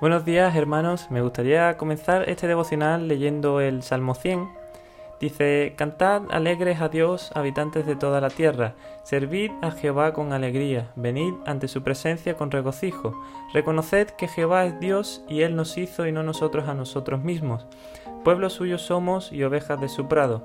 Buenos días hermanos, me gustaría comenzar este devocional leyendo el Salmo 100. Dice, Cantad alegres a Dios, habitantes de toda la tierra, servid a Jehová con alegría, venid ante su presencia con regocijo, reconoced que Jehová es Dios y Él nos hizo y no nosotros a nosotros mismos, pueblo suyo somos y ovejas de su prado.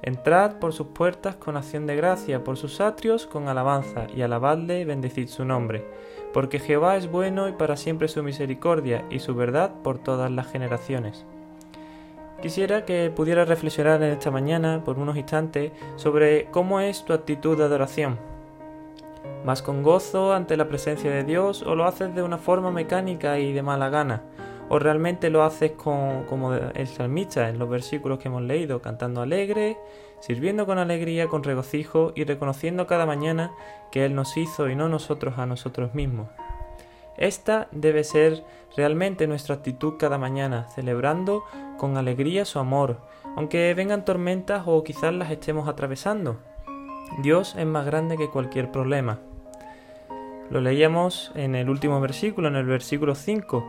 Entrad por sus puertas con acción de gracia, por sus atrios con alabanza, y alabadle y bendecid su nombre porque Jehová es bueno y para siempre su misericordia y su verdad por todas las generaciones. Quisiera que pudieras reflexionar en esta mañana por unos instantes sobre cómo es tu actitud de adoración. ¿Vas con gozo ante la presencia de Dios o lo haces de una forma mecánica y de mala gana? ¿O realmente lo haces con, como el salmista en los versículos que hemos leído, cantando alegre, sirviendo con alegría, con regocijo y reconociendo cada mañana que Él nos hizo y no nosotros a nosotros mismos. Esta debe ser realmente nuestra actitud cada mañana, celebrando con alegría su amor, aunque vengan tormentas o quizás las estemos atravesando. Dios es más grande que cualquier problema. Lo leíamos en el último versículo, en el versículo 5,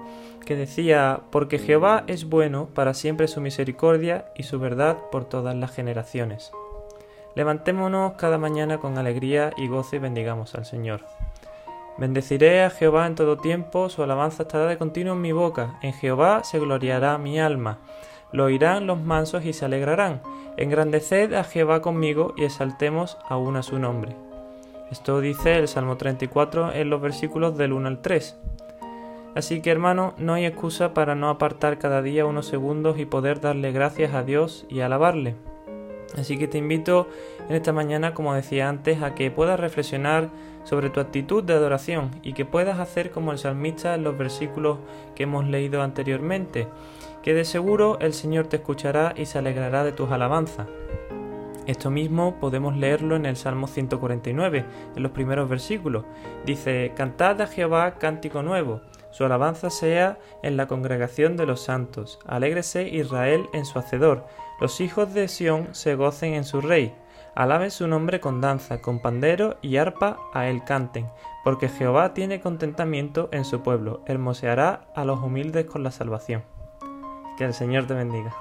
que decía, porque Jehová es bueno, para siempre su misericordia y su verdad por todas las generaciones. Levantémonos cada mañana con alegría y gozo y bendigamos al Señor. Bendeciré a Jehová en todo tiempo, su alabanza estará de continuo en mi boca, en Jehová se gloriará mi alma. Lo oirán los mansos y se alegrarán. Engrandeced a Jehová conmigo y exaltemos aún a su nombre. Esto dice el Salmo 34 en los versículos del 1 al 3. Así que hermano, no hay excusa para no apartar cada día unos segundos y poder darle gracias a Dios y alabarle. Así que te invito en esta mañana, como decía antes, a que puedas reflexionar sobre tu actitud de adoración y que puedas hacer como el salmista en los versículos que hemos leído anteriormente, que de seguro el Señor te escuchará y se alegrará de tus alabanzas. Esto mismo podemos leerlo en el Salmo 149, en los primeros versículos. Dice, Cantad a Jehová cántico nuevo, su alabanza sea en la congregación de los santos, alégrese Israel en su hacedor, los hijos de Sión se gocen en su rey, alaben su nombre con danza, con pandero y arpa a él canten, porque Jehová tiene contentamiento en su pueblo, hermoseará a los humildes con la salvación. Que el Señor te bendiga.